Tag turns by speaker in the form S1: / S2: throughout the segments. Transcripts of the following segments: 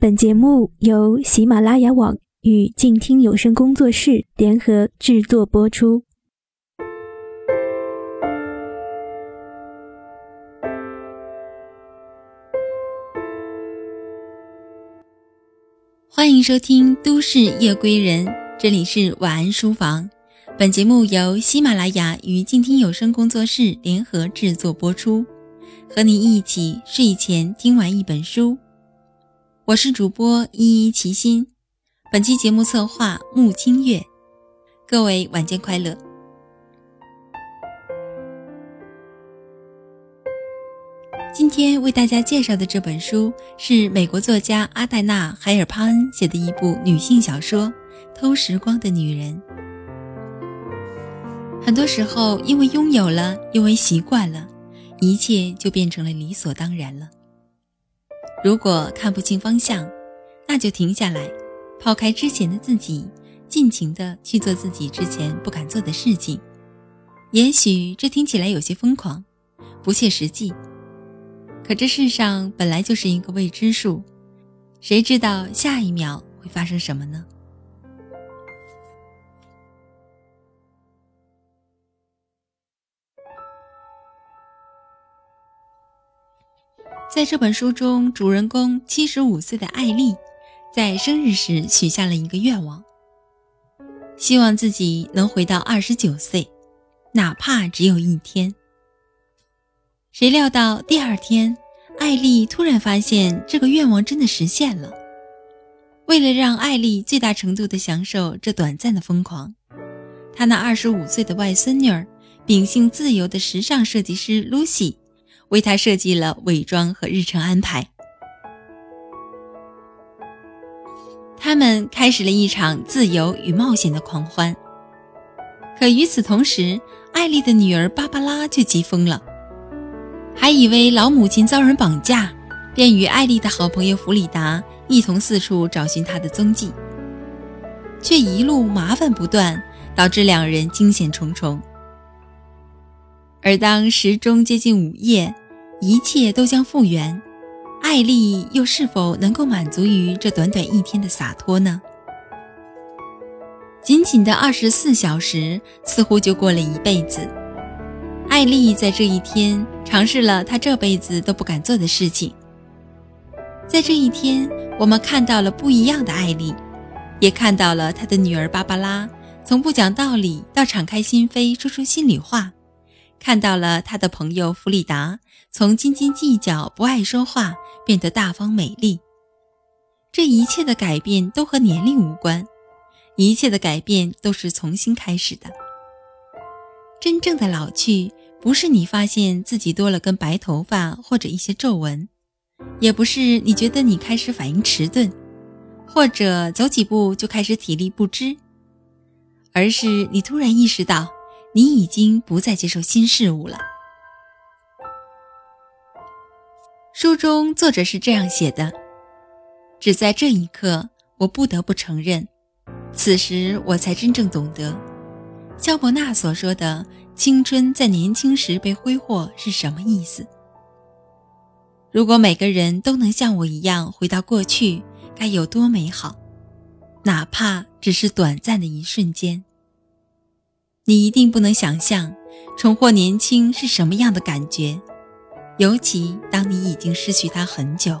S1: 本节目由喜马拉雅网与静听有声工作室联合制作播出。
S2: 欢迎收听《都市夜归人》，这里是晚安书房。本节目由喜马拉雅与静听有声工作室联合制作播出，和你一起睡前听完一本书。我是主播依依齐心，本期节目策划木清月，各位晚间快乐。今天为大家介绍的这本书是美国作家阿黛娜·海尔帕恩写的一部女性小说《偷时光的女人》。很多时候，因为拥有了，因为习惯了，一切就变成了理所当然了。如果看不清方向，那就停下来，抛开之前的自己，尽情的去做自己之前不敢做的事情。也许这听起来有些疯狂，不切实际，可这世上本来就是一个未知数，谁知道下一秒会发生什么呢？在这本书中，主人公七十五岁的艾丽，在生日时许下了一个愿望，希望自己能回到二十九岁，哪怕只有一天。谁料到第二天，艾丽突然发现这个愿望真的实现了。为了让艾丽最大程度地享受这短暂的疯狂，她那二十五岁的外孙女儿，秉性自由的时尚设计师露西。为他设计了伪装和日程安排，他们开始了一场自由与冒险的狂欢。可与此同时，艾丽的女儿芭芭拉却急疯了，还以为老母亲遭人绑架，便与艾丽的好朋友弗里达一同四处找寻她的踪迹，却一路麻烦不断，导致两人惊险重重。而当时钟接近午夜，一切都将复原，艾丽又是否能够满足于这短短一天的洒脱呢？仅仅的二十四小时，似乎就过了一辈子。艾丽在这一天尝试了她这辈子都不敢做的事情。在这一天，我们看到了不一样的艾丽，也看到了她的女儿芭芭拉，从不讲道理到敞开心扉说出心里话。看到了他的朋友弗里达从斤斤计较、不爱说话，变得大方美丽。这一切的改变都和年龄无关，一切的改变都是重新开始的。真正的老去，不是你发现自己多了根白头发或者一些皱纹，也不是你觉得你开始反应迟钝，或者走几步就开始体力不支，而是你突然意识到。你已经不再接受新事物了。书中作者是这样写的：只在这一刻，我不得不承认，此时我才真正懂得，肖伯纳所说的“青春在年轻时被挥霍”是什么意思。如果每个人都能像我一样回到过去，该有多美好，哪怕只是短暂的一瞬间。你一定不能想象，重获年轻是什么样的感觉，尤其当你已经失去它很久。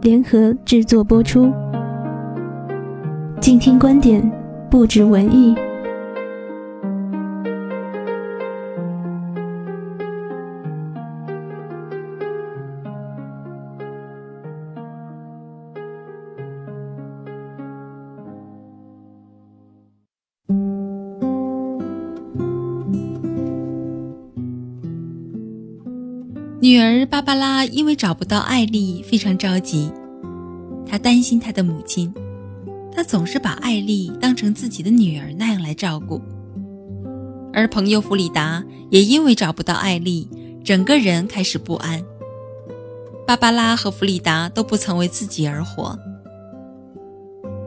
S1: 联合制作播出。静听观点，不止文艺。
S2: 芭芭拉因为找不到艾丽，非常着急。她担心她的母亲，她总是把艾丽当成自己的女儿那样来照顾。而朋友弗里达也因为找不到艾丽，整个人开始不安。芭芭拉和弗里达都不曾为自己而活。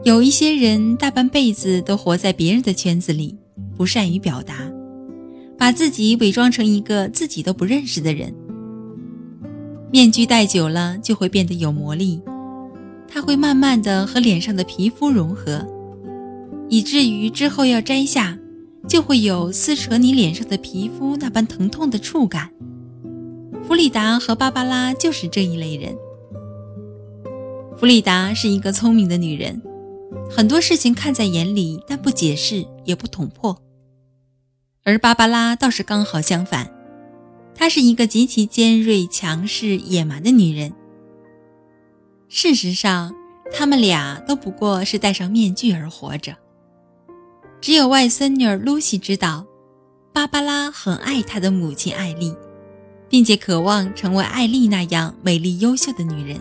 S2: 有一些人大半辈子都活在别人的圈子里，不善于表达，把自己伪装成一个自己都不认识的人。面具戴久了就会变得有魔力，它会慢慢的和脸上的皮肤融合，以至于之后要摘下，就会有撕扯你脸上的皮肤那般疼痛的触感。弗里达和芭芭拉就是这一类人。弗里达是一个聪明的女人，很多事情看在眼里，但不解释也不捅破，而芭芭拉倒是刚好相反。她是一个极其尖锐、强势、野蛮的女人。事实上，他们俩都不过是戴上面具而活着。只有外孙女露西知道，芭芭拉很爱她的母亲艾丽，并且渴望成为艾丽那样美丽优秀的女人，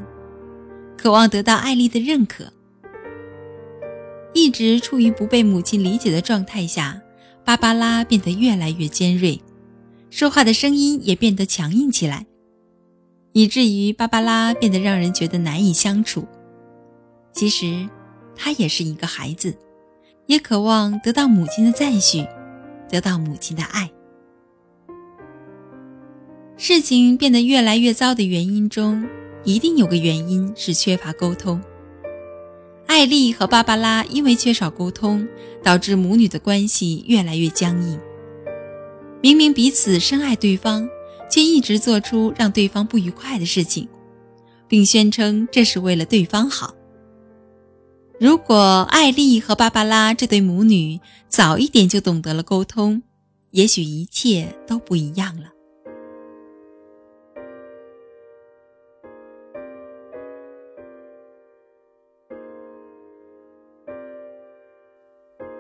S2: 渴望得到艾丽的认可。一直处于不被母亲理解的状态下，芭芭拉变得越来越尖锐。说话的声音也变得强硬起来，以至于芭芭拉变得让人觉得难以相处。其实，她也是一个孩子，也渴望得到母亲的赞许，得到母亲的爱。事情变得越来越糟的原因中，一定有个原因是缺乏沟通。艾丽和芭芭拉因为缺少沟通，导致母女的关系越来越僵硬。明明彼此深爱对方，却一直做出让对方不愉快的事情，并宣称这是为了对方好。如果艾丽和芭芭拉这对母女早一点就懂得了沟通，也许一切都不一样了。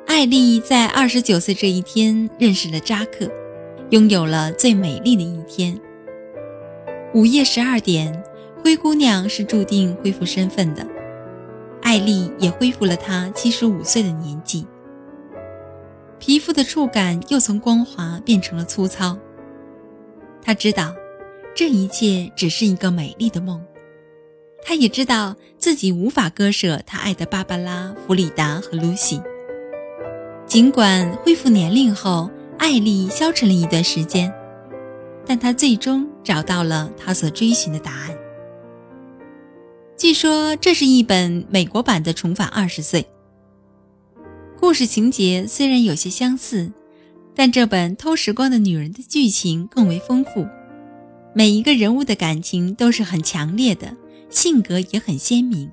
S2: 艾丽在二十九岁这一天认识了扎克。拥有了最美丽的一天。午夜十二点，灰姑娘是注定恢复身份的，艾丽也恢复了她七十五岁的年纪。皮肤的触感又从光滑变成了粗糙。她知道，这一切只是一个美丽的梦。她也知道自己无法割舍她爱的芭芭拉、弗里达和露西。尽管恢复年龄后。艾丽消沉了一段时间，但她最终找到了她所追寻的答案。据说这是一本美国版的《重返二十岁》。故事情节虽然有些相似，但这本《偷时光的女人》的剧情更为丰富，每一个人物的感情都是很强烈的，性格也很鲜明。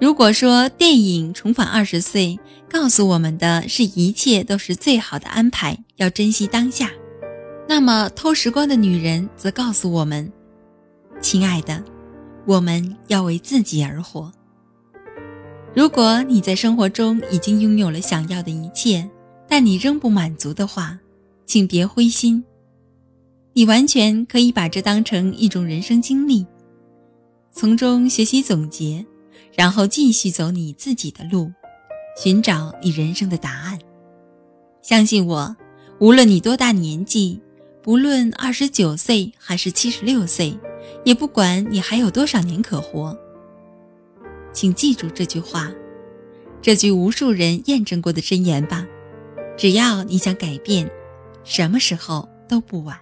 S2: 如果说电影《重返二十岁》告诉我们的是一切都是最好的安排，要珍惜当下，那么《偷时光的女人》则告诉我们：亲爱的，我们要为自己而活。如果你在生活中已经拥有了想要的一切，但你仍不满足的话，请别灰心，你完全可以把这当成一种人生经历，从中学习总结。然后继续走你自己的路，寻找你人生的答案。相信我，无论你多大年纪，不论二十九岁还是七十六岁，也不管你还有多少年可活，请记住这句话，这句无数人验证过的箴言吧。只要你想改变，什么时候都不晚。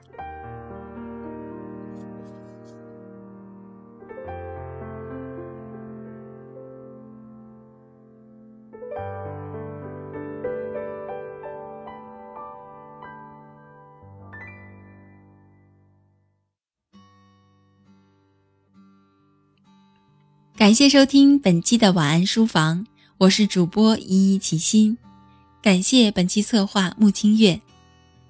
S2: 感谢收听本期的晚安书房，我是主播依依齐心。感谢本期策划穆清月。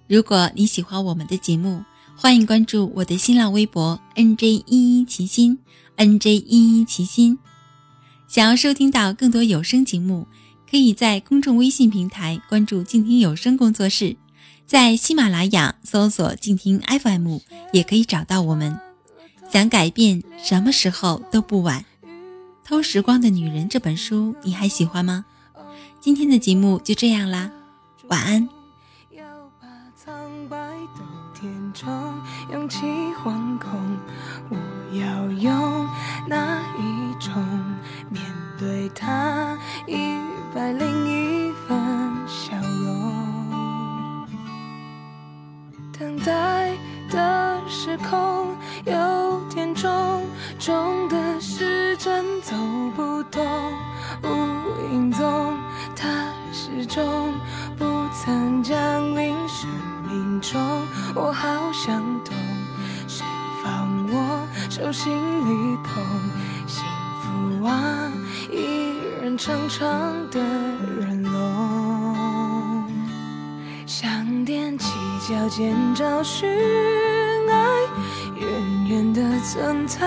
S2: 如果你喜欢我们的节目，欢迎关注我的新浪微博 N J 依依齐心 N J 依依齐心。想要收听到更多有声节目，可以在公众微信平台关注静听有声工作室，在喜马拉雅搜索静听 FM 也可以找到我们。想改变，什么时候都不晚。《偷时光的女人》这本书你还喜欢吗？今天的节目就这样啦，晚安。
S3: 要把苍白的天空勇气惶恐，我要用哪一种面对它一百零一分笑容？等待的时空有点重，重的时针走不动，无影踪。它始终不曾降临生命中，我好想懂，谁放我手心里捧？幸福啊，一人长长的人龙，想踮起脚尖找寻爱，远远的存在，